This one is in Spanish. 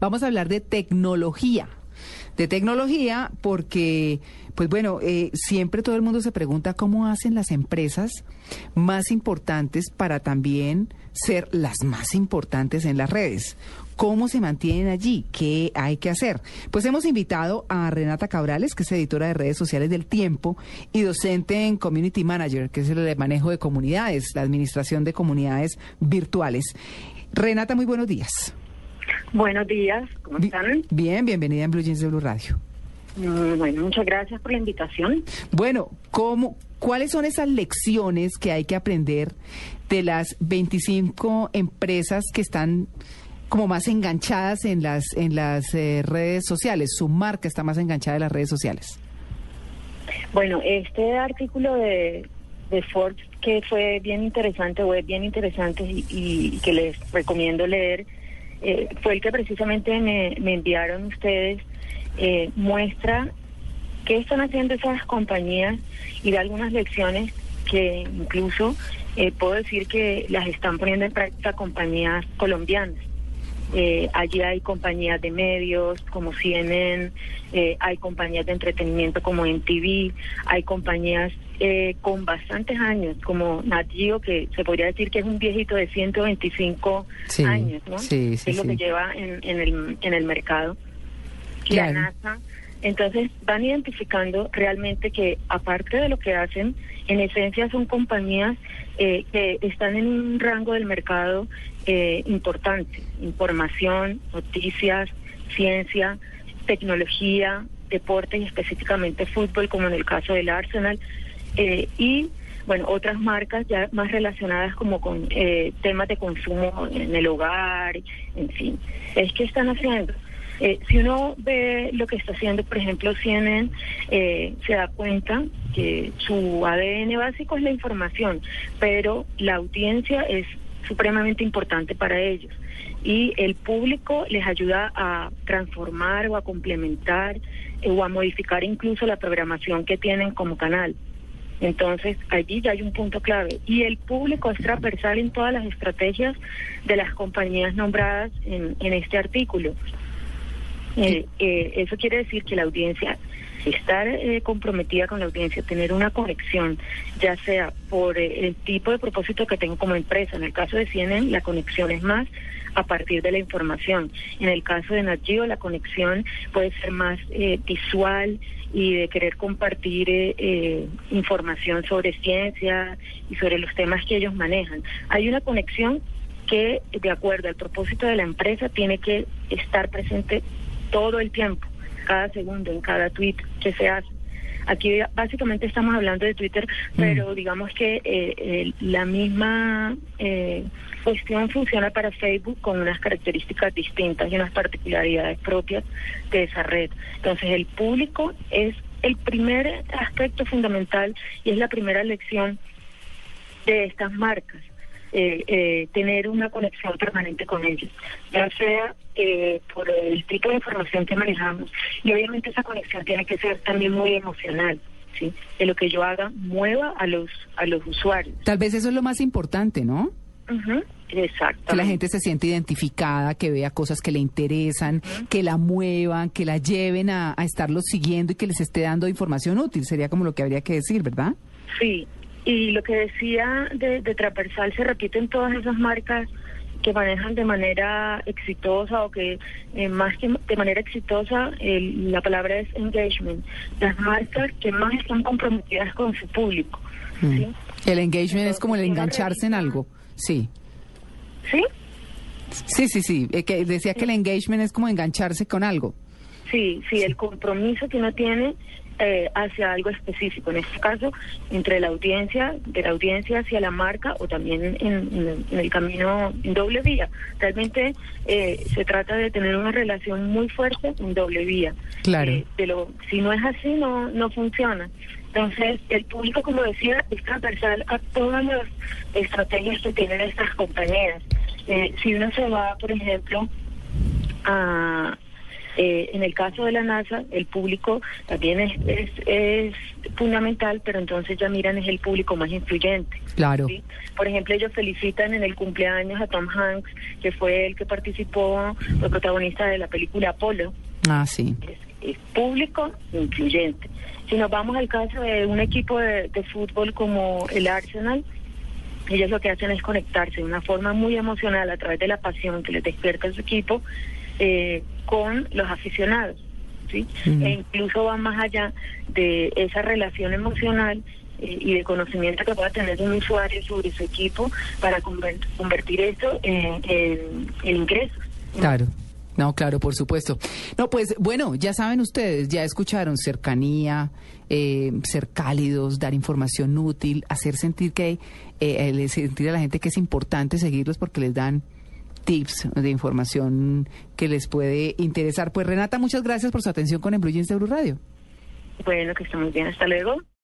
vamos a hablar de tecnología. De tecnología porque, pues bueno, eh, siempre todo el mundo se pregunta cómo hacen las empresas más importantes para también ser las más importantes en las redes. ¿Cómo se mantienen allí? ¿Qué hay que hacer? Pues hemos invitado a Renata Cabrales, que es editora de redes sociales del Tiempo y docente en Community Manager, que es el manejo de comunidades, la administración de comunidades virtuales. Renata, muy buenos días. Buenos días, ¿cómo están? Bien, bienvenida en Blue Jeans de Blue Radio. Bueno, muchas gracias por la invitación. Bueno, ¿cómo, ¿cuáles son esas lecciones que hay que aprender de las 25 empresas que están como más enganchadas en las en las eh, redes sociales. Su marca está más enganchada en las redes sociales. Bueno, este artículo de, de Forbes que fue bien interesante, web bien interesante y, que les recomiendo leer, eh, fue el que precisamente me, enviaron ustedes, eh, muestra qué están haciendo esas compañías y da algunas lecciones que incluso puedo decir que las están poniendo en práctica compañías colombianas. Eh, allí hay compañías de medios como CNN, eh, hay compañías de entretenimiento como MTV, hay compañías eh, con bastantes años como Nat que se podría decir que es un viejito de 125 años, ¿no? Sí, es lo que lleva en, el, en el mercado. La NASA. Entonces van identificando realmente que aparte de lo que hacen, en esencia son compañías eh, que están en un rango del mercado eh, importante, información, noticias, ciencia, tecnología, deporte y específicamente fútbol, como en el caso del Arsenal, eh, y bueno, otras marcas ya más relacionadas como con eh, temas de consumo en el hogar, en fin. Es que están haciendo. Eh, si uno ve lo que está haciendo, por ejemplo, CNN, eh, se da cuenta que su ADN básico es la información, pero la audiencia es supremamente importante para ellos. Y el público les ayuda a transformar o a complementar eh, o a modificar incluso la programación que tienen como canal. Entonces, allí ya hay un punto clave. Y el público es transversal en todas las estrategias de las compañías nombradas en, en este artículo. Eh, eh, eso quiere decir que la audiencia, estar eh, comprometida con la audiencia, tener una conexión, ya sea por el tipo de propósito que tengo como empresa. En el caso de CNN, la conexión es más a partir de la información. En el caso de Nagio, la conexión puede ser más visual y de querer compartir información sobre ciencia y sobre los temas que ellos manejan. Hay una conexión que, de acuerdo al propósito de la empresa, tiene que estar presente todo el tiempo, cada segundo, en cada tweet que se hace. Aquí básicamente estamos hablando de Twitter, mm. pero digamos que eh, la misma eh, cuestión funciona para Facebook con unas características distintas y unas particularidades propias de esa red. Entonces el público es el primer aspecto fundamental y es la primera lección de estas marcas. Eh, eh, tener una conexión permanente con ellos, ya sea eh, por el tipo de información que manejamos. Y obviamente esa conexión tiene que ser también muy emocional. ¿sí? De lo que yo haga mueva a los, a los usuarios. Tal vez eso es lo más importante, ¿no? Exacto. Que la gente se siente identificada, que vea cosas que le interesan, que la muevan, que la lleven a, a estarlos siguiendo y que les esté dando información útil. Sería como lo que habría que decir, ¿verdad? Sí, y lo que decía de, de transversal se repite en todas esas marcas que manejan de manera exitosa o que eh, más que de manera exitosa la palabra es engagement. Las marcas que más están comprometidas con su público mm. el engagement es como el engancharse en algo sí. Sí sí sí sí. Eh, que decía que el engagement es como engancharse con algo sí sí el compromiso que uno tiene eh, hacia algo específico, en este caso entre la audiencia, de la audiencia hacia la marca o también en, el camino en doble vía. Realmente eh, se trata de tener una relación muy fuerte en doble vía. Claro. Eh, si no es así, no, no funciona. Entonces, el público, como decía, es transversal a todas las estrategias que tienen estas compañías. si uno se va, por ejemplo, a Eh, en el caso de la NASA, el público también es, es, fundamental, pero entonces ya miran es el público más influyente. Claro. Por ejemplo, ellos felicitan en el cumpleaños a Tom Hanks, que fue el que participó, el protagonista de la película Apolo. Ah, sí. Es, público influyente. Si nos vamos al caso de un equipo de, de fútbol como el Arsenal, ellos lo que hacen es conectarse de una forma muy emocional a través de la pasión que les despierta su equipo eh, con los aficionados. ¿sí? E incluso va más allá de esa relación emocional eh, y de conocimiento que pueda tener un usuario sobre su equipo para convertir esto en, en ingresos. Claro. No, claro, por supuesto. No, pues bueno, ya saben ustedes, ya escucharon cercanía, eh, ser cálidos, dar información útil, hacer sentir que eh, sentir a la gente que es importante seguirlos porque les dan tips de información que les puede interesar. Pues Renata, muchas gracias por su atención con En Blue Radio. Bueno, que estamos bien. Hasta luego.